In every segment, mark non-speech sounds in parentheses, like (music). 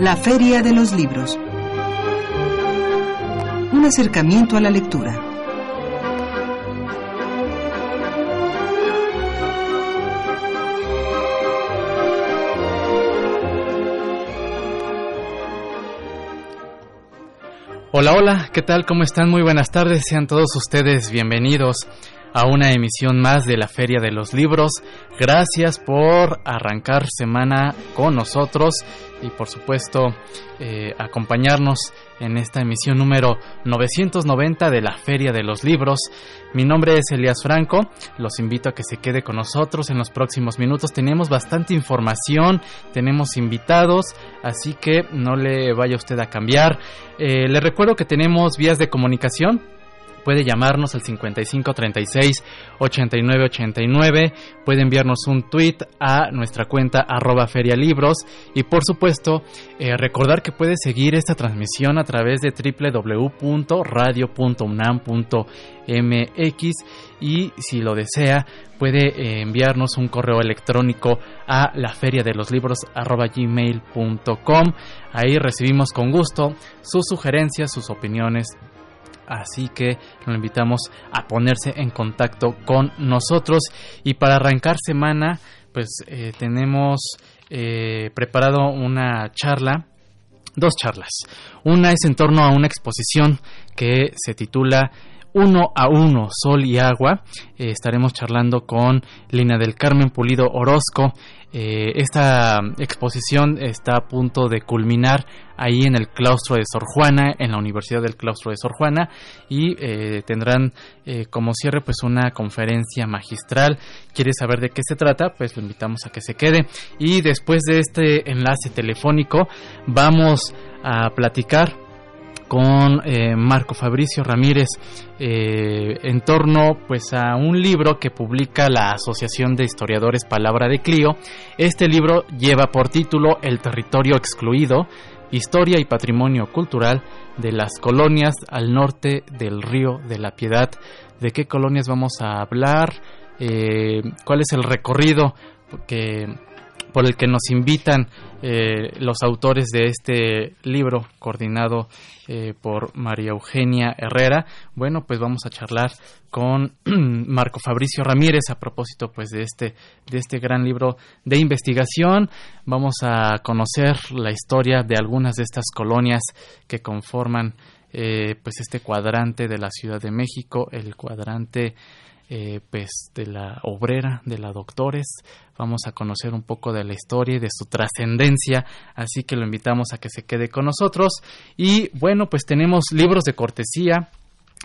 La Feria de los Libros. Un acercamiento a la lectura. Hola, hola, ¿qué tal? ¿Cómo están? Muy buenas tardes. Sean todos ustedes bienvenidos a una emisión más de la Feria de los Libros. Gracias por arrancar semana con nosotros y por supuesto eh, acompañarnos en esta emisión número 990 de la Feria de los Libros. Mi nombre es Elias Franco, los invito a que se quede con nosotros en los próximos minutos. Tenemos bastante información, tenemos invitados, así que no le vaya usted a cambiar. Eh, le recuerdo que tenemos vías de comunicación puede llamarnos al 5536 8989, puede enviarnos un tweet a nuestra cuenta arroba ferialibros y por supuesto eh, recordar que puede seguir esta transmisión a través de www.radio.unam.mx y si lo desea puede eh, enviarnos un correo electrónico a la feria de los libros gmail.com ahí recibimos con gusto sus sugerencias sus opiniones así que lo invitamos a ponerse en contacto con nosotros y para arrancar semana pues eh, tenemos eh, preparado una charla dos charlas una es en torno a una exposición que se titula uno a uno, Sol y Agua. Eh, estaremos charlando con Lina del Carmen Pulido Orozco. Eh, esta exposición está a punto de culminar ahí en el claustro de Sor Juana, en la Universidad del Claustro de Sor Juana, y eh, tendrán como cierre pues una conferencia magistral. ¿Quiere saber de qué se trata? Pues lo invitamos a que se quede. Y después de este enlace telefónico vamos a platicar con eh, Marco Fabricio Ramírez eh, en torno pues a un libro que publica la Asociación de Historiadores Palabra de Clio. Este libro lleva por título El territorio excluido, historia y patrimonio cultural de las colonias al norte del río de la Piedad. ¿De qué colonias vamos a hablar? Eh, ¿Cuál es el recorrido que por el que nos invitan eh, los autores de este libro coordinado eh, por María Eugenia Herrera. Bueno, pues vamos a charlar con (clears throat) Marco Fabricio Ramírez a propósito pues de este de este gran libro de investigación. Vamos a conocer la historia de algunas de estas colonias que conforman eh, pues este cuadrante de la Ciudad de México, el cuadrante eh, pues de la obrera, de la doctores. Vamos a conocer un poco de la historia y de su trascendencia, así que lo invitamos a que se quede con nosotros. Y bueno, pues tenemos libros de cortesía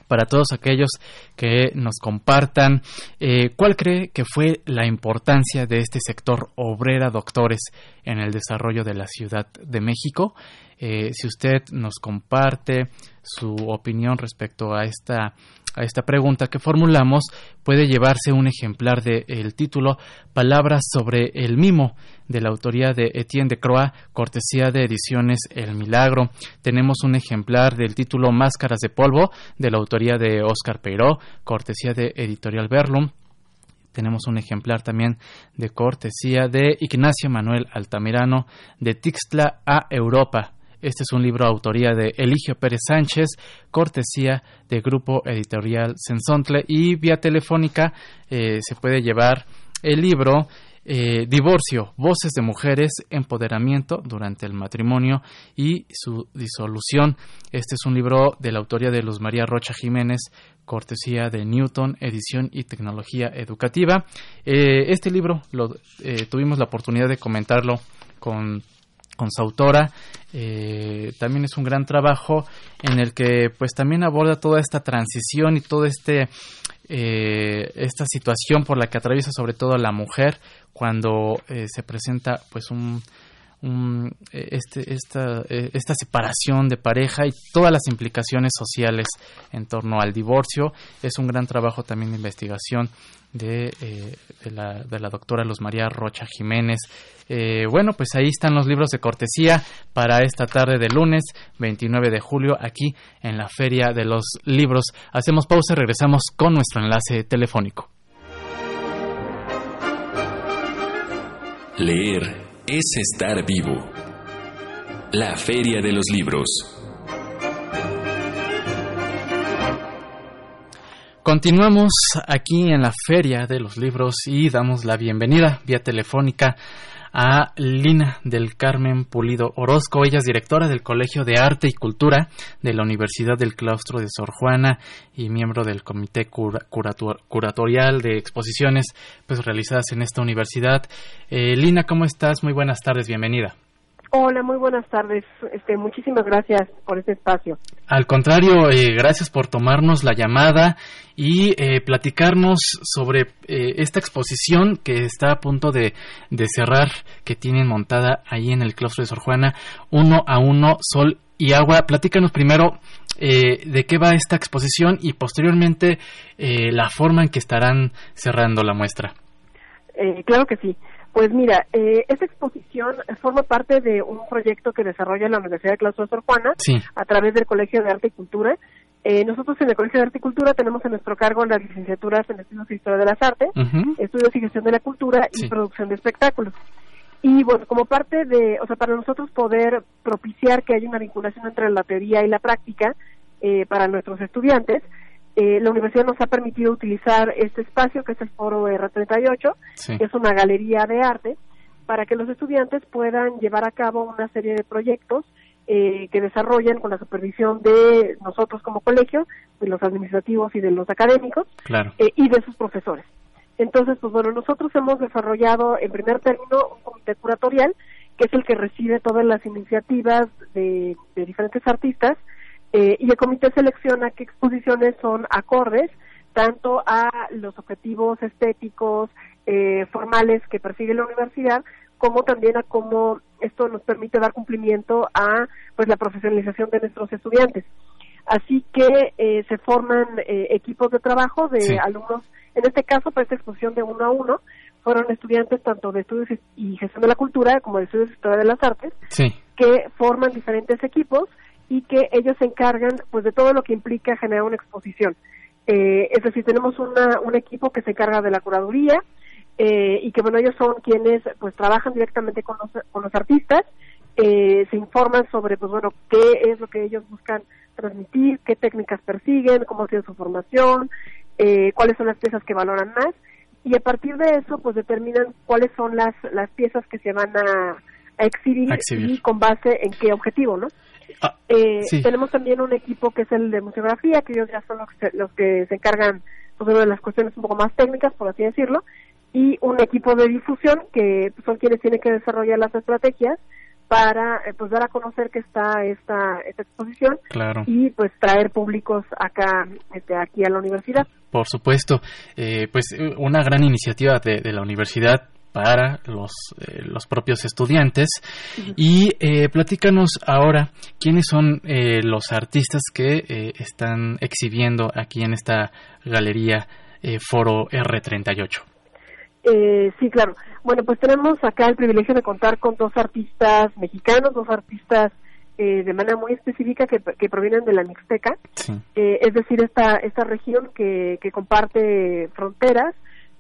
para todos aquellos que nos compartan eh, cuál cree que fue la importancia de este sector obrera doctores en el desarrollo de la Ciudad de México. Eh, si usted nos comparte su opinión respecto a esta a esta pregunta que formulamos, puede llevarse un ejemplar del título Palabras sobre el mimo, de la autoría de Etienne de Croix, cortesía de ediciones El Milagro. Tenemos un ejemplar del título Máscaras de Polvo, de la autoría de Oscar Peiró, cortesía de Editorial Berlum tenemos un ejemplar también de cortesía de Ignacio Manuel Altamirano de Tixtla a Europa, este es un libro autoría de Eligio Pérez Sánchez, cortesía de Grupo Editorial Sensontle y vía telefónica eh, se puede llevar el libro eh, Divorcio, Voces de Mujeres, Empoderamiento durante el matrimonio y su disolución. Este es un libro de la autoría de Luz María Rocha Jiménez, cortesía de Newton, edición y tecnología educativa. Eh, este libro lo, tuvimos la oportunidad de comentarlo con con su autora. Eh, también es un gran trabajo en el que pues también aborda toda esta transición y todo este eh, esta situación por la que atraviesa sobre todo la mujer cuando eh, se presenta pues un, este, esta, esta separación de pareja y todas las implicaciones sociales en torno al divorcio. Es un gran trabajo también de investigación de, de la doctora Luz María Rocha Jiménez. Eh, bueno, pues ahí están los libros de cortesía para esta tarde de lunes 29 de julio aquí en la Feria de los Libros. Hacemos pausa y regresamos con nuestro enlace telefónico. Leer es estar vivo. La Feria de los Libros. Continuamos aquí en la Feria de los Libros y damos la bienvenida vía telefónica a Lina del Carmen Pulido Orozco. Ella es directora del Colegio de Arte y Cultura de la Universidad del Claustro de Sor Juana y miembro del Comité Curatorial de Exposiciones pues, realizadas en esta universidad. Eh, Lina, ¿cómo estás? Muy buenas tardes, bienvenida. Hola, muy buenas tardes. Este, muchísimas gracias por este espacio. Al contrario, eh, gracias por tomarnos la llamada y eh, platicarnos sobre eh, esta exposición que está a punto de, cerrar, que tienen montada ahí en el claustro de Sor Juana, uno a uno, sol y agua. Platícanos primero de qué va esta exposición y posteriormente la forma en que estarán cerrando la muestra. claro que sí. Pues mira, eh, esta exposición forma parte de un proyecto que desarrolla la Universidad de Claustro Sor Juana a través del Colegio de Arte y Cultura. Eh, nosotros en el Colegio de Arte y Cultura tenemos en nuestro cargo las licenciaturas en Estudios de Historia de las Artes, Estudios y Gestión de la Cultura y Producción de Espectáculos. Y bueno, como parte de, o sea, para nosotros poder propiciar que haya una vinculación entre la teoría y la práctica eh, para nuestros estudiantes, eh, la universidad nos ha permitido utilizar este espacio que es el foro R38, que es una galería de arte, para que los estudiantes puedan llevar a cabo una serie de proyectos eh, que desarrollan con la supervisión de nosotros como colegio, de los administrativos y de los académicos, eh, y de sus profesores. Entonces, pues bueno, nosotros hemos desarrollado en primer término un comité curatorial, que es el que recibe todas las iniciativas de diferentes artistas, eh, y el comité selecciona qué exposiciones son acordes tanto a los objetivos estéticos eh, formales que persigue la universidad como también a cómo esto nos permite dar cumplimiento a pues la profesionalización de nuestros estudiantes. Así que eh, se forman equipos de trabajo de alumnos. En este caso para esta exposición de uno a uno fueron estudiantes tanto de estudios y gestión de la cultura como de estudios de historia de las artes que forman diferentes equipos y que ellos se encargan pues de todo lo que implica generar una exposición. Eh, es decir, tenemos una, un equipo que se encarga de la curaduría eh, y que bueno, ellos son quienes pues trabajan directamente con los, con los artistas, eh, se informan sobre pues bueno, qué es lo que ellos buscan transmitir, qué técnicas persiguen, cómo ha sido su formación, eh, cuáles son las piezas que valoran más y a partir de eso pues determinan cuáles son las, las piezas que se van a, exhibir, y con base en qué objetivo, ¿no? Ah, eh, tenemos también un equipo que es el de museografía, que ellos ya son los que, los que se encargan pues, de las cuestiones un poco más técnicas, por así decirlo, y un equipo de difusión que son quienes tienen que desarrollar las estrategias para eh, pues dar a conocer que está esta, esta exposición y pues traer públicos acá este, aquí a la universidad. Por supuesto, eh, pues una gran iniciativa de, de la universidad para los, eh, los propios estudiantes. Y eh, platícanos ahora quiénes son eh, los artistas que eh, están exhibiendo aquí en esta galería Foro R38. sí, claro. Bueno, pues tenemos acá el privilegio de contar con dos artistas mexicanos, dos artistas de manera muy específica que, que provienen de la Mixteca, es decir, esta, esta región que, que comparte fronteras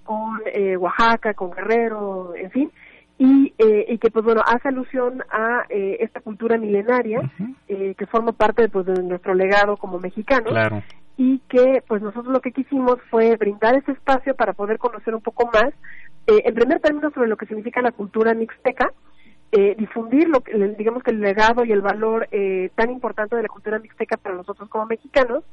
con eh, Oaxaca, con Guerrero, en fin, y, eh, y que pues bueno hace alusión a eh, esta cultura milenaria eh, que forma parte pues de nuestro legado como mexicanos y que pues nosotros lo que quisimos fue brindar ese espacio para poder conocer un poco más eh, en primer término sobre lo que significa la cultura mixteca eh, difundir lo que, digamos que el legado y el valor eh, tan importante de la cultura mixteca para nosotros como mexicanos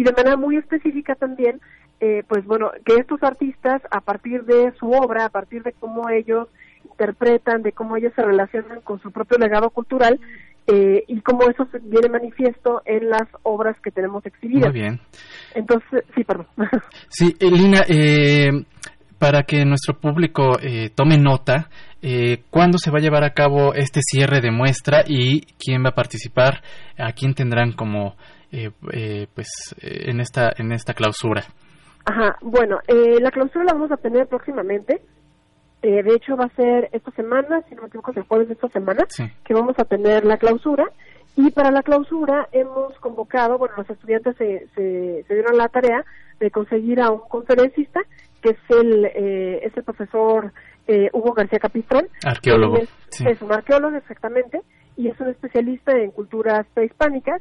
y de manera muy específica también eh, pues bueno, que estos artistas, a partir de su obra, a partir de cómo ellos interpretan, de cómo ellos se relacionan con su propio legado cultural, eh, y cómo eso viene manifiesto en las obras que tenemos exhibidas. Muy bien. Entonces, sí, perdón. (laughs) Sí, Lina, eh, para que nuestro público eh, tome nota, eh, ¿cuándo se va a llevar a cabo este cierre de muestra y quién va a participar? ¿A quién tendrán como, eh, eh, pues, en esta en esta clausura? Ajá, bueno, eh, la clausura la vamos a tener próximamente. Eh, de hecho, va a ser esta semana, si no me equivoco, el jueves de esta semana, que vamos a tener la clausura. Y para la clausura hemos convocado, bueno, los estudiantes se, se, se dieron la tarea de conseguir a un conferencista, que es el, eh, es el profesor eh, Hugo García Capistrán. Arqueólogo. Es, es, un arqueólogo, exactamente, y es un especialista en culturas prehispánicas.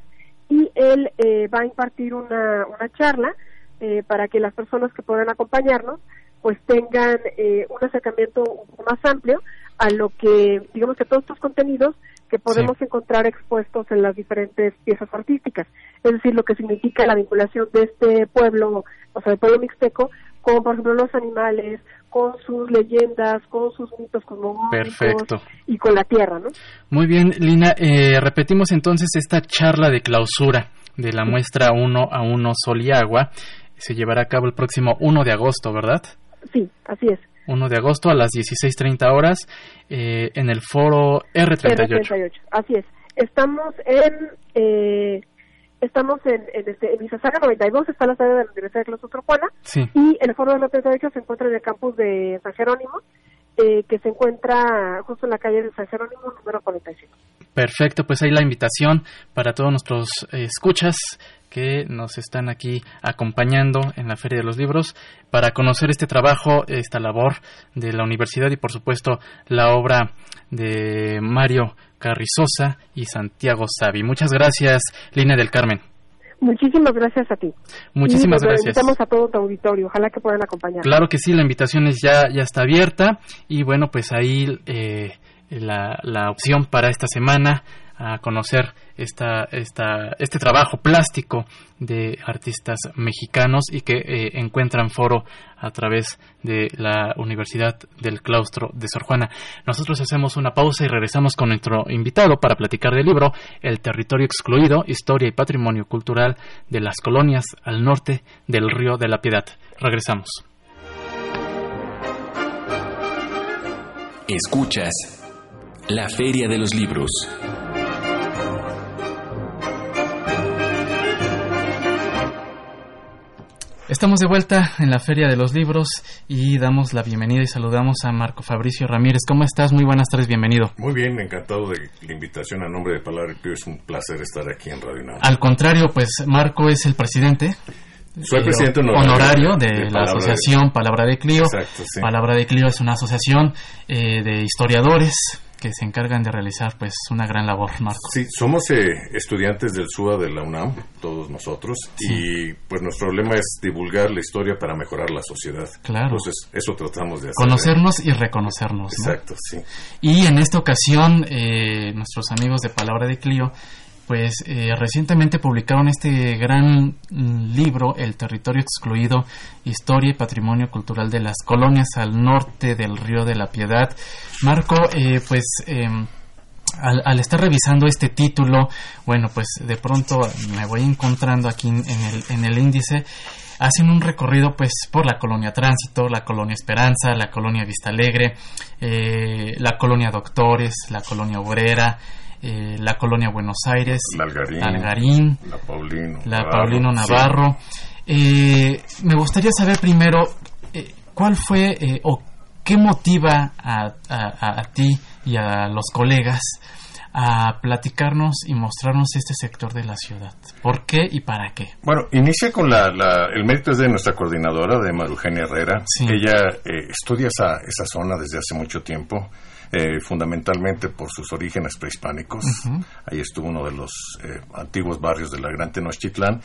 Y él eh, va a impartir una, una charla eh, para que las personas que puedan acompañarnos pues tengan eh, un acercamiento más amplio a lo que, digamos que todos estos contenidos que podemos sí. encontrar expuestos en las diferentes piezas artísticas. Es decir, lo que significa la vinculación de este pueblo, o sea, del pueblo mixteco, con, por ejemplo, los animales, con sus leyendas, con sus mitos cosmogónicos y con la tierra, ¿no? Muy bien, Lina, eh, repetimos entonces esta charla de clausura de la muestra 1 a 1 Sol y Agua. Se llevará a cabo el próximo 1 de agosto, ¿verdad? Sí, así es. 1 de agosto a las 16.30 horas eh, en el foro R38. R38. Así es. Estamos en eh, estamos en, en, este, en Isasaga 92, está la sede de la Universidad de Claustro sí. y el foro R38 se encuentra en el campus de San Jerónimo, eh, que se encuentra justo en la calle de San Jerónimo, número 45. Perfecto, pues ahí la invitación para todos nuestros eh, escuchas que nos están aquí acompañando en la Feria de los Libros para conocer este trabajo, esta labor de la universidad y por supuesto la obra de Mario Carrizosa y Santiago Savi. Muchas gracias, Lina del Carmen. Muchísimas gracias a ti. Muchísimas y gracias. Invitamos a todo tu auditorio. Ojalá que puedan acompañar. Claro que sí, la invitación es ya, ya está abierta y bueno, pues ahí eh, la, la opción para esta semana a conocer esta, esta, este trabajo plástico de artistas mexicanos y que eh, encuentran foro a través de la Universidad del Claustro de Sor Juana. Nosotros hacemos una pausa y regresamos con nuestro invitado para platicar del libro El territorio excluido, historia y patrimonio cultural de las colonias al norte del río de la Piedad. Regresamos. Escuchas la Feria de los Libros. Estamos de vuelta en la Feria de los Libros y damos la bienvenida y saludamos a Marco Fabricio Ramírez. ¿Cómo estás? Muy buenas tardes, bienvenido. Muy bien, encantado de la invitación a nombre de Palabra Pío. Es un placer estar aquí en Radio Nam. Al contrario, pues Marco es el presidente. Soy presidente honorario, honorario de, de, la asociación de... Palabra de Clio. Exacto, sí. Palabra de Clio es una asociación eh, de historiadores que se encargan de realizar pues una gran labor, Marco. Sí, somos eh, estudiantes del SUA de la UNAM, todos nosotros, sí. y pues nuestro lema es divulgar la historia para mejorar la sociedad. Claro. Entonces, eso tratamos de hacer. Conocernos y reconocernos. Exacto, ¿no? sí. Y en esta ocasión, eh, nuestros amigos de Palabra de Clio pues eh, recientemente publicaron este gran libro, El territorio excluido, historia y patrimonio cultural de las colonias al norte del río de la Piedad. Marco, eh, pues eh, al, al, estar revisando este título, bueno, pues de pronto me voy encontrando aquí en el, en el índice hacen un recorrido pues por la colonia Tránsito, la colonia Esperanza, la colonia Vista Alegre, eh, la colonia Doctores, la colonia Obrera, eh, la colonia Buenos Aires, la Algarín, Algarín la Paulino, la Navarro, Paulino Navarro. Sí. Eh, me gustaría saber primero eh, cuál fue o qué motiva a, a, a, ti y a los colegas a platicarnos y mostrarnos este sector de la ciudad. ¿Por qué y para qué? Bueno, inicia con la, la el mérito es de nuestra coordinadora, de Marugenia Herrera. Sí. Ella estudia esa, esa zona desde hace mucho tiempo eh, fundamentalmente por sus orígenes prehispánicos. Uh -huh. Ahí estuvo uno de los eh, antiguos barrios de la Gran Tenochtitlán.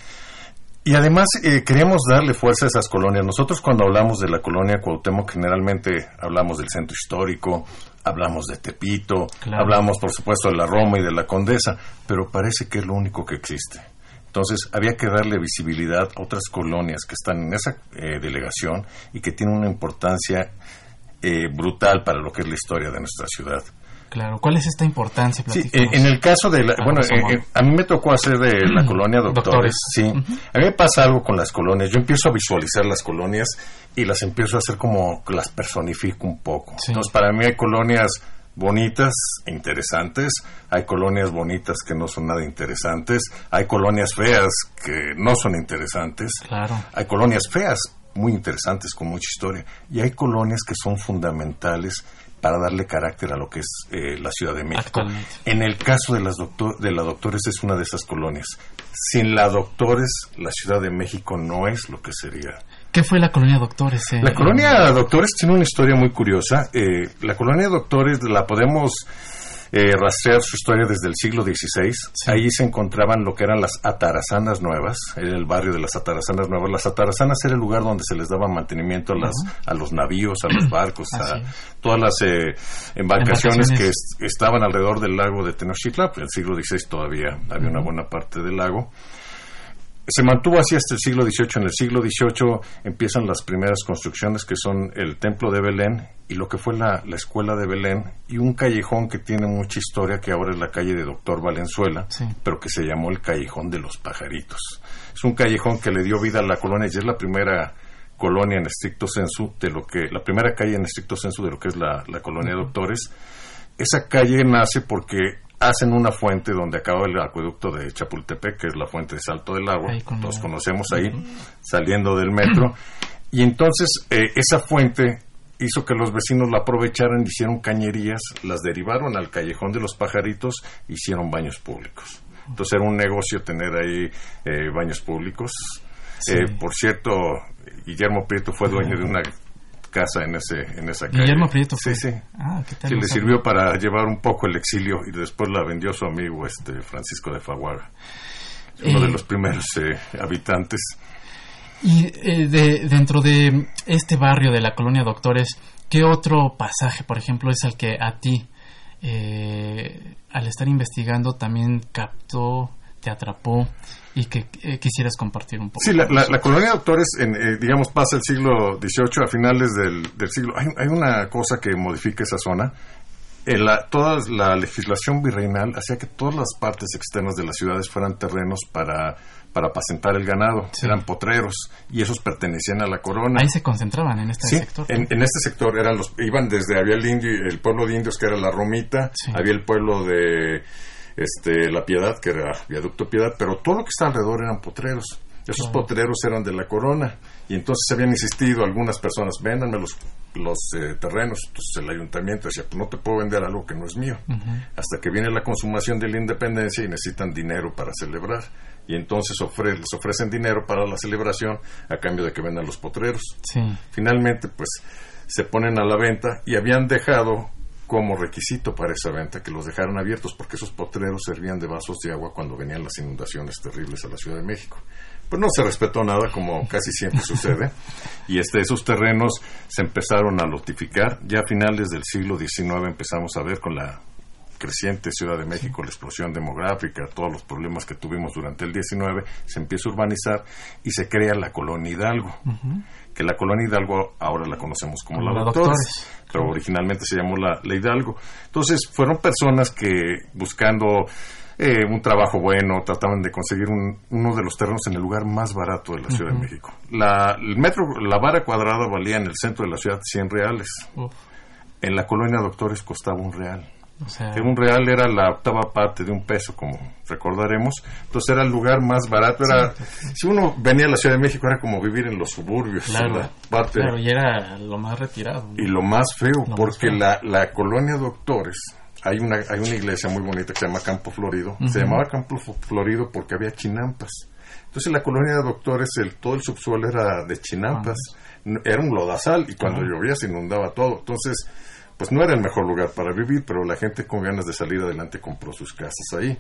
Y además eh, queremos darle fuerza a esas colonias. Nosotros cuando hablamos de la colonia Cuauhtémoc generalmente hablamos del centro histórico, hablamos de Tepito, claro. hablamos por supuesto de la Roma y de la Condesa, pero parece que es lo único que existe. Entonces había que darle visibilidad a otras colonias que están en esa eh, delegación y que tienen una importancia eh, brutal para lo que es la historia de nuestra ciudad. Claro. ¿cuál es esta importancia? Sí, eh, en el caso de, la, bueno, eh, eh, a mí me tocó hacer de la colonia doctores, sí. A mí me pasa algo con las colonias, yo empiezo a visualizar las colonias y las empiezo a hacer como las personifico un poco. Entonces, para mí hay colonias bonitas e interesantes, hay colonias bonitas que no son nada interesantes, hay colonias feas que no son interesantes, claro. hay colonias feas muy interesantes con mucha historia y hay colonias que son fundamentales para darle carácter a lo que es eh, la Ciudad de México. En el caso de, las doctor de la Doctores es una de esas colonias. Sin la Doctores, la Ciudad de México no es lo que sería. ¿Qué fue la colonia Doctores? Eh? La colonia Doctores tiene una historia muy curiosa. Eh, la colonia Doctores la podemos eh, rastrear su historia desde el siglo XVI. Ahí se encontraban lo que eran las atarazanas nuevas, era el barrio de las atarazanas nuevas. Las atarazanas era el lugar donde se les daba mantenimiento a, las, a los navíos, a los barcos, a todas las eh, embarcaciones que estaban alrededor del lago de Tenochtitlan. En el siglo XVI todavía había una buena parte del lago se mantuvo así hasta el siglo XVIII. En el siglo XVIII empiezan las primeras construcciones que son el templo de Belén y lo que fue la, escuela de Belén y un callejón que tiene mucha historia que ahora es la calle de Doctor Valenzuela, pero que se llamó el Callejón de los Pajaritos. Es un callejón que le dio vida a la colonia y es la primera colonia en estricto sensu de lo que la primera calle en estricto sensu de lo que es la, la colonia de Doctores. Esa calle nace porque hacen una fuente donde acaba el acueducto de Chapultepec, que es la fuente de Salto del Agua, todos conocemos ahí, saliendo del metro. Y entonces eh, esa fuente hizo que los vecinos la aprovecharan, hicieron cañerías, las derivaron al callejón de los pajaritos, hicieron baños públicos. Entonces era un negocio tener ahí eh, baños públicos. Eh, por cierto, Guillermo Prieto fue dueño de una casa en ese en esa calle. Guillermo Prieto Sí, sí. Ah, ¿qué tal? le sirvió para llevar un poco el exilio y después la vendió su amigo este Francisco de Faguaga, uno de eh, los primeros eh, habitantes. Y eh, de, dentro de este barrio de la colonia Doctores, ¿qué otro pasaje, por ejemplo, es el que a ti, al estar investigando, también captó, te atrapó y que eh, quisieras compartir un poco. Sí, la, colonia de doctores, en, eh, digamos, pasa el siglo XVIII, a finales del, siglo. Hay, hay, una cosa que modifica esa zona. La, toda la legislación virreinal hacía que todas las partes externas de las ciudades fueran terrenos para, para apacentar el ganado. Eran potreros y esos pertenecían a la corona. Ahí se concentraban en este sector. En, en, este sector eran los, iban desde, había el, indio, el pueblo de indios que era la Romita, había el pueblo de este, La Piedad, que era Viaducto Piedad, pero todo lo que está alrededor eran potreros. Esos potreros eran de la corona y entonces habían insistido algunas personas, véndanme los, los eh, terrenos. Entonces el ayuntamiento decía, pues no te puedo vender algo que no es mío. Hasta que viene la consumación de la independencia y necesitan dinero para celebrar. Y entonces les ofrecen dinero para la celebración a cambio de que vendan los potreros. Finalmente, pues se ponen a la venta y habían dejado como requisito para esa venta que los dejaran abiertos porque esos potreros servían de vasos de agua cuando venían las inundaciones terribles a la Ciudad de México. Pues no se respetó nada como casi siempre (laughs) sucede y este, esos terrenos se empezaron a lotificar. Ya a finales del siglo XIX empezamos a ver con la creciente Ciudad de México, la explosión demográfica, todos los problemas que tuvimos durante el XIX, se empieza a urbanizar y se crea la colonia Hidalgo que la colonia Hidalgo ahora la conocemos como, la, Doctores, pero originalmente se llamó la, Hidalgo. Entonces fueron personas que buscando eh, un trabajo bueno trataban de conseguir uno de los terrenos en el lugar más barato de la Ciudad de México. La, el metro, la vara cuadrada valía en el centro de la ciudad 100 reales. En la colonia Doctores costaba un real que un real era la octava parte de un peso, como recordaremos. Entonces era el lugar más barato. Era, Si uno venía a la Ciudad de México era como vivir en los suburbios. Claro, parte, y era lo más retirado. Y lo más feo, porque La, la colonia Doctores, hay una, hay una iglesia muy bonita que se llama Campo Florido. Se llamaba Campo Florido porque había chinampas. Entonces la colonia de doctores, el, todo el subsuelo era de chinampas. Era un lodazal y cuando llovía se inundaba todo. Entonces pues no era el mejor lugar para vivir, pero la gente con ganas de salir adelante compró sus casas ahí.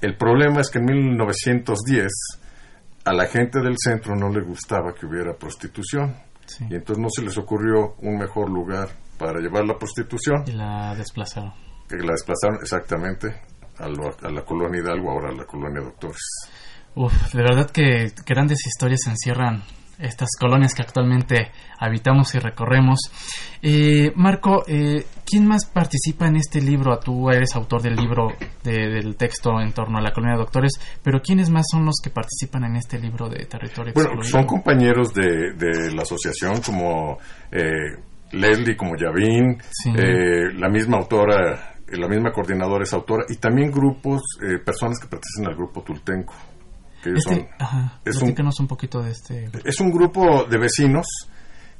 El problema es que en 1910 a la gente del centro no le gustaba que hubiera prostitución. Y entonces no se les ocurrió un mejor lugar para llevar la prostitución. Y la desplazaron. Que la desplazaron exactamente a, a la colonia Hidalgo, ahora a la colonia Doctores. Uf, de verdad que grandes historias encierran estas colonias que actualmente habitamos y recorremos. Eh, Marco, eh, ¿quién más participa en este libro? Tú eres autor del libro, del texto en torno a la colonia de doctores, pero ¿quiénes más son los que participan en este libro de territorio? Bueno, son compañeros de, la asociación como eh, Leslie, como Yavín, eh, la misma autora, la misma coordinadora es autora, y también grupos, personas que pertenecen al grupo Tultenco. Este, es un, poquito de este. Es un grupo de vecinos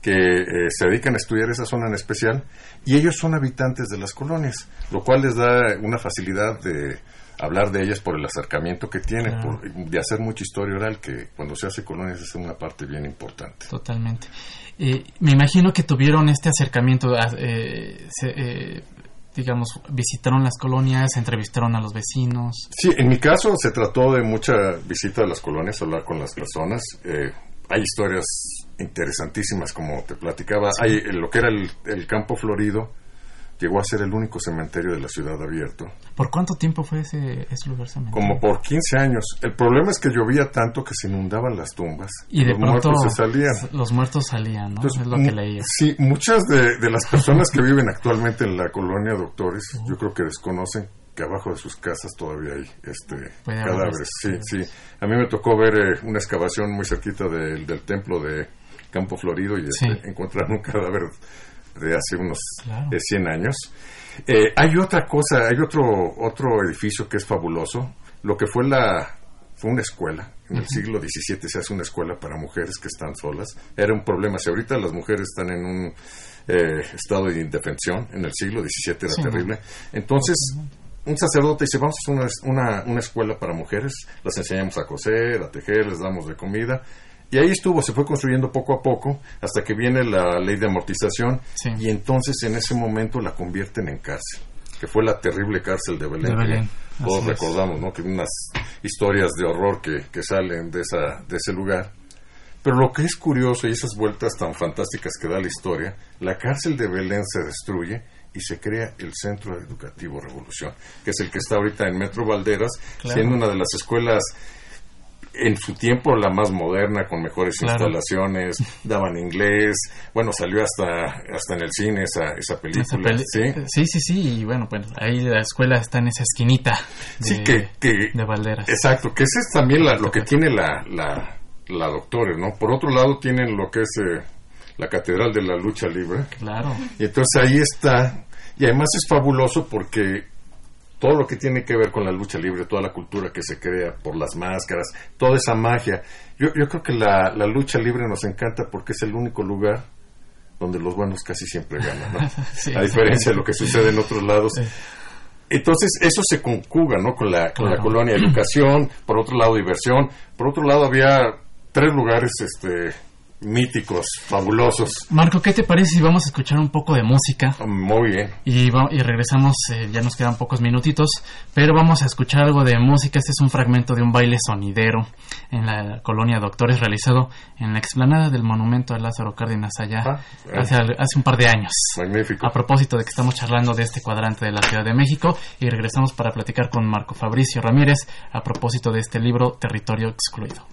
que eh, se dedican a estudiar esa zona en especial y ellos son habitantes de las colonias, lo cual les da una facilidad de hablar de ellas por el acercamiento que tienen, de hacer mucha historia oral, que cuando se hace colonias es una parte bien importante. Totalmente. Eh, me imagino que tuvieron este acercamiento, eh, eh digamos, visitaron las colonias, entrevistaron a los vecinos. Sí, en mi caso se trató de mucha visita a las colonias, hablar con las personas. Eh, hay historias interesantísimas, como te platicaba. Hay lo que era el campo florido, llegó a ser el único cementerio de la ciudad abierto. ¿Por cuánto tiempo fue ese, ese lugar cementerio? Como por 15 años. El problema es que llovía tanto que se inundaban las tumbas. Y de los muertos se salían. Los muertos salían, ¿no? es lo que leía. Sí, muchas de, de las personas que viven actualmente en la colonia Doctores, yo creo que desconocen que abajo de sus casas todavía hay este cadáveres. Sí, sí. A mí me tocó ver eh, una excavación muy cerquita del templo de Campo Florido y este, encontrar un (laughs) cadáver de hace unos 100 años. Eh, hay otra cosa, hay otro, otro edificio que es fabuloso, lo que fue la fue una escuela. En el siglo XVII se hace una escuela para mujeres que están solas. Era un problema. Si ahorita las mujeres están en un eh, estado de indefensión, en el siglo XVII era terrible. Entonces, un sacerdote dice, vamos a hacer una, una, una, escuela para mujeres, las enseñamos a coser, a tejer, les damos de comida. Y ahí estuvo, se fue construyendo poco a poco hasta que viene la ley de amortización y entonces en ese momento la convierten en cárcel, que fue la terrible cárcel de Belén. Todos recordamos, ¿no? Que unas historias de horror que, que salen de, esa, de ese lugar. Pero lo que es curioso y esas vueltas tan fantásticas que da la historia, la cárcel de Belén se destruye y se crea el Centro Educativo Revolución, que es el que está ahorita en Metro Valderas, siendo una de las escuelas en su tiempo la más moderna, con mejores instalaciones, daban inglés, bueno, salió hasta hasta en el cine esa, esa película. ¿sí? ¿sí? sí, y bueno, pues ahí la escuela está en esa esquinita de, sí, que, de Valderas. Exacto, que ese es también lo que tiene la, la, la doctora, ¿no? Por otro lado tienen lo que es eh, la Catedral de la Lucha Libre. Claro. Y entonces ahí está, y además es fabuloso porque todo lo que tiene que ver con la lucha libre, toda la cultura que se crea por las máscaras, toda esa magia. Yo, yo creo que la, la lucha libre nos encanta porque es el único lugar donde los buenos casi siempre ganan, ¿no? (laughs) a diferencia de lo que sucede en otros lados. Entonces, eso se conjuga, ¿no? Con la, con la colonia educación, por otro lado diversión, por otro lado había tres lugares este míticos, fabulosos. Marco, ¿qué te parece si vamos a escuchar un poco de música? Muy bien. Y, y regresamos, eh, ya nos quedan pocos minutitos, pero vamos a escuchar algo de música. Este es un fragmento de un baile sonidero en la colonia Doctores realizado en la explanada del monumento a Lázaro Cárdenas allá ah, hace, hace un par de años. Magnífico. A propósito de que estamos charlando de este cuadrante de la Ciudad de México y regresamos para platicar con Marco Fabricio Ramírez a propósito de este libro Territorio Excluido.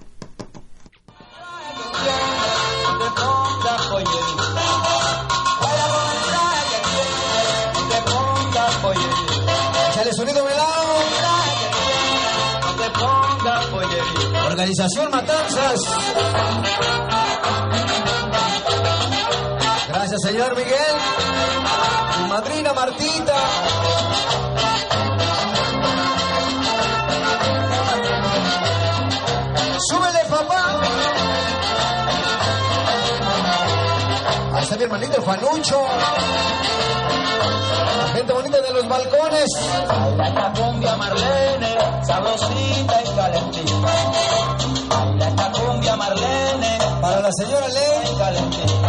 Organización Matanzas. Gracias, señor Miguel. Mi madrina Martita. Ahí mi hermanito Fanucho gente bonita de los balcones. Baila esta cumbia Marlene, sabrosita y calentita. Baila esta cumbia Marlene, para la señora Ley. Calentita.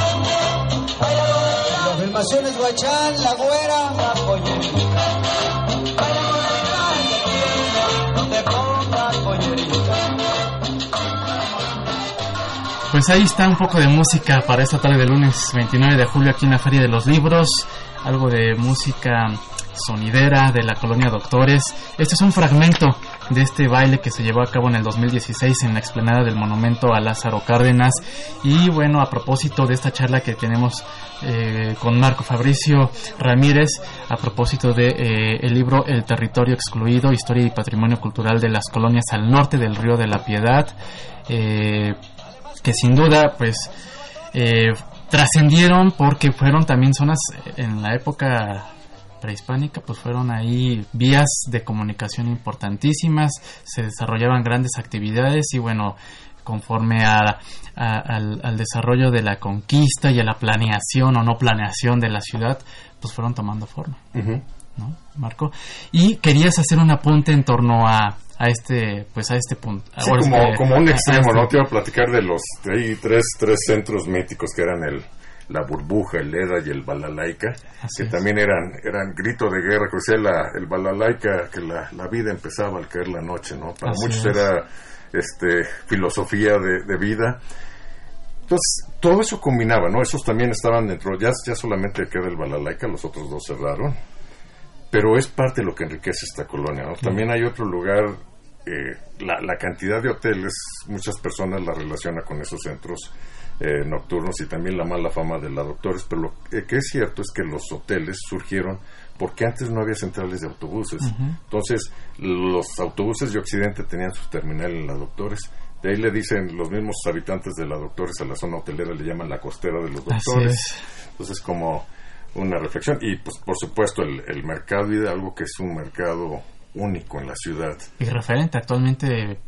Las filmaciones Guachán, La Güera. La Pues ahí está un poco de música para esta tarde de lunes 29 de julio aquí en la Feria de los Libros algo de música sonidera de la colonia Doctores. Este es un fragmento de este baile que se llevó a cabo en el 2016 en la explanada del monumento a Lázaro Cárdenas. Y bueno, a propósito de esta charla que tenemos eh, con Marco Fabricio Ramírez, a propósito de eh, el libro El territorio excluido, historia y patrimonio cultural de las colonias al norte del río de la Piedad, eh, que sin duda, pues, trascendieron porque fueron también zonas en la época prehispánica, pues fueron ahí vías de comunicación importantísimas, se desarrollaban grandes actividades y bueno, conforme a, al, desarrollo de la conquista y a la planeación o no planeación de la ciudad, pues fueron tomando forma. ¿No, Marco? Y querías hacer un apunte en torno a, a este pues a este punto. Como, como un extremo no te iba a platicar de los de tres tres centros míticos que eran el la burbuja, el ERA y el balalaika, que también eran, eran grito de guerra, que la, el balalaika, que la, la, vida empezaba al caer la noche, ¿no? Para muchos era este, filosofía de, vida. Entonces, todo eso combinaba, ¿no? Esos también estaban dentro, ya, ya solamente queda el balalaika, los otros dos cerraron, pero es parte de lo que enriquece esta colonia, ¿no? También hay otro lugar eh, la, la, cantidad de hoteles, muchas personas la relacionan con esos centros eh, nocturnos y también la mala fama de la doctores, pero lo que es cierto es que los hoteles surgieron porque antes no había centrales de autobuses. Entonces, los autobuses de Occidente tenían su terminal en la doctores. De ahí le dicen los mismos habitantes de la doctores a la zona hotelera, le llaman la costera de los doctores. Entonces, como una reflexión. Y, pues, por supuesto, el, el mercado algo que es un mercado único en la ciudad. Y referente actualmente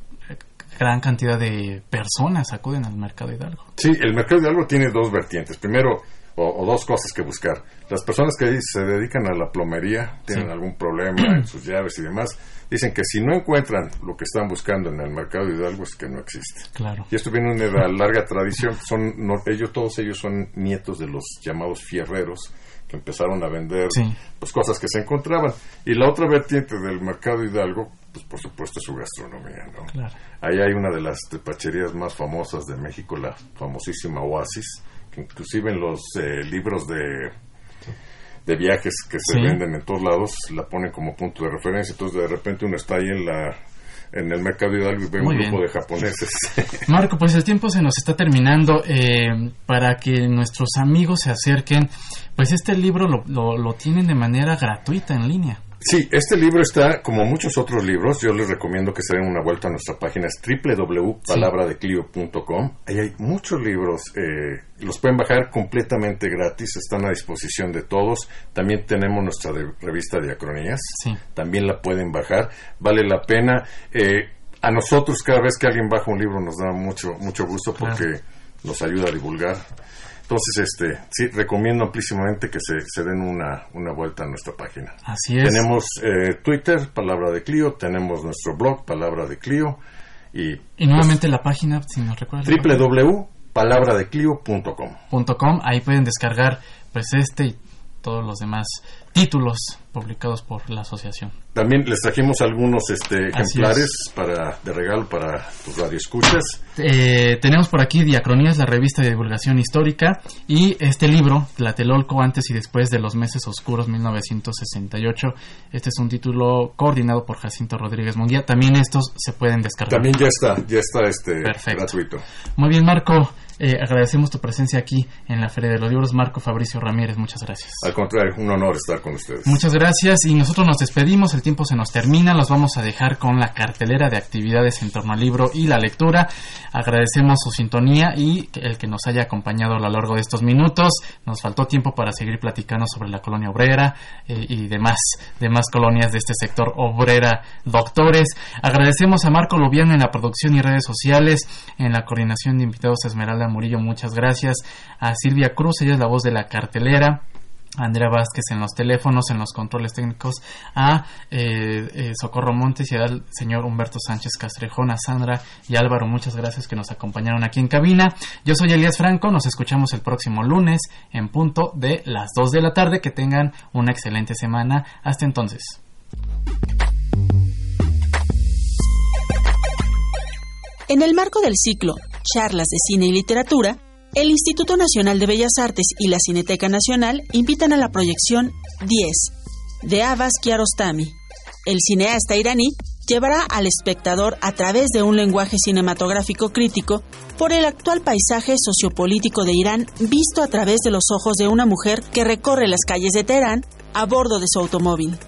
gran cantidad de personas acuden al mercado Hidalgo. Sí, el mercado Hidalgo tiene dos vertientes. Primero, o, dos cosas que buscar. Las personas que se dedican a la plomería, tienen algún problema en sus llaves y demás, dicen que si no encuentran lo que están buscando en el mercado de Hidalgo es que no existe. Claro. Y esto viene de una larga tradición. Son, ellos, todos ellos son nietos de los llamados fierreros que empezaron a vender pues, cosas que se encontraban. Y la otra vertiente del mercado Hidalgo, pues por supuesto es su gastronomía. ¿no? Claro. Ahí hay una de las tepacherías más famosas de México, la famosísima Oasis, que inclusive en los eh, libros de, de viajes que se venden en todos lados la ponen como punto de referencia. Entonces de repente uno está ahí en la en el mercado Hidalgo y ve un grupo de japoneses. (laughs) Marco, pues el tiempo se nos está terminando. Eh, para que nuestros amigos se acerquen, pues este libro lo, lo, lo tienen de manera gratuita en línea. Sí, este libro está, como muchos otros libros, yo les recomiendo que se den una vuelta a nuestra página, es www.palabradeclio.com. Ahí hay muchos libros, eh, los pueden bajar completamente gratis, están a disposición de todos. También tenemos nuestra revista Diacronías, también la pueden bajar, vale la pena. Eh, a nosotros cada vez que alguien baja un libro nos da mucho, mucho gusto porque nos ayuda a divulgar entonces, este, sí, recomiendo amplísimamente que se, se den una, una vuelta a nuestra página. Así es. Tenemos eh, Twitter, Palabra de Clio, tenemos nuestro blog, Palabra de Clio, y... Y nuevamente la página, si nos recuerdan. www.palabradeclio.com. ahí pueden descargar pues este y todos los demás títulos publicados por la asociación. También les trajimos algunos este, ejemplares para, de regalo para tus radioescuchas. Eh, tenemos por aquí Diacronías, la revista de divulgación histórica, y este libro, Tlatelolco antes y después de los meses oscuros 1968. Este es un título coordinado por Jacinto Rodríguez Munguía. También estos se pueden descargar. También ya está, ya está este gratuito. Muy bien, Marco. Eh, agradecemos tu presencia aquí en la Feria de los Libros. Marco Fabricio Ramírez, muchas gracias. Al contrario, un honor estar Muchas gracias gracias y nosotros nos despedimos, el tiempo se nos termina, los vamos a dejar con la cartelera de actividades en torno al libro y la lectura. Agradecemos su sintonía y el que nos haya acompañado a lo largo de estos minutos. Nos faltó tiempo para seguir platicando sobre la colonia obrera eh, y demás, demás colonias de este sector obrera doctores. Agradecemos a Marco Lubiano en la producción y redes sociales, en la coordinación de invitados Esmeralda Murillo, muchas gracias. A Silvia Cruz, ella es la voz de la cartelera. Andrea Vázquez en los teléfonos, en los controles técnicos, a eh, eh, Socorro Montes y al señor Humberto Sánchez Castrejón, a Sandra y Álvaro, muchas gracias que nos acompañaron aquí en cabina. Yo soy Elías Franco, nos escuchamos el próximo lunes en punto de las 2 de la tarde. Que tengan una excelente semana. Hasta entonces. En el marco del ciclo Charlas de Cine y Literatura, el Instituto Nacional de Bellas Artes y la Cineteca Nacional invitan a la proyección 10 de Abbas Kiarostami. El cineasta iraní llevará al espectador a través de un lenguaje cinematográfico crítico por el actual paisaje sociopolítico de Irán visto a través de los ojos de una mujer que recorre las calles de Teherán a bordo de su automóvil.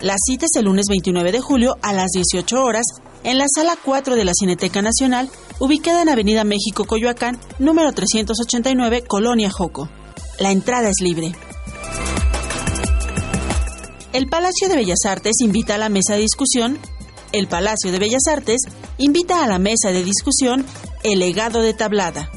La cita es el lunes 29 de julio a las 18 horas en la sala 4 de la Cineteca Nacional, ubicada en Avenida México Coyoacán, número 389, Colonia Joco. La entrada es libre. El Palacio de Bellas Artes invita a la mesa de discusión. El Palacio de Bellas Artes invita a la mesa de discusión El legado de Tablada,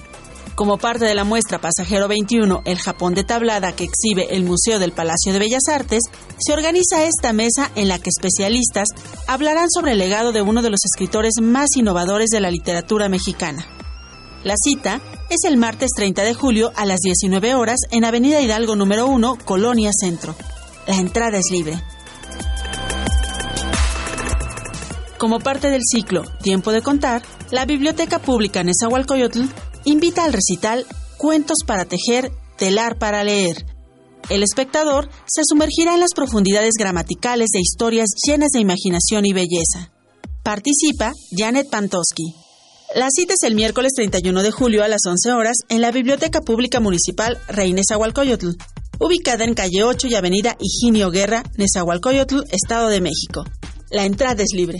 como parte de la muestra Pasajero 21, El Japón de Tablada que exhibe el Museo del Palacio de Bellas Artes, se organiza esta mesa en la que especialistas hablarán sobre el legado de uno de los escritores más innovadores de la literatura mexicana. La cita es el martes 30 de julio a las 19 horas en Avenida Hidalgo número 1, Colonia Centro. La entrada es libre. Como parte del ciclo Tiempo de Contar, la Biblioteca Pública Nezahualcóyotl invita al recital Cuentos para tejer, telar para leer. El espectador se sumergirá en las profundidades gramaticales de historias llenas de imaginación y belleza. Participa Janet Pantosky. La cita es el miércoles 31 de julio a las 11 horas en la Biblioteca Pública Municipal Rey Nezahualcóyotl, ubicada en calle 8 y avenida Higinio Guerra, Nezahualcóyotl, Estado de México. La entrada es libre.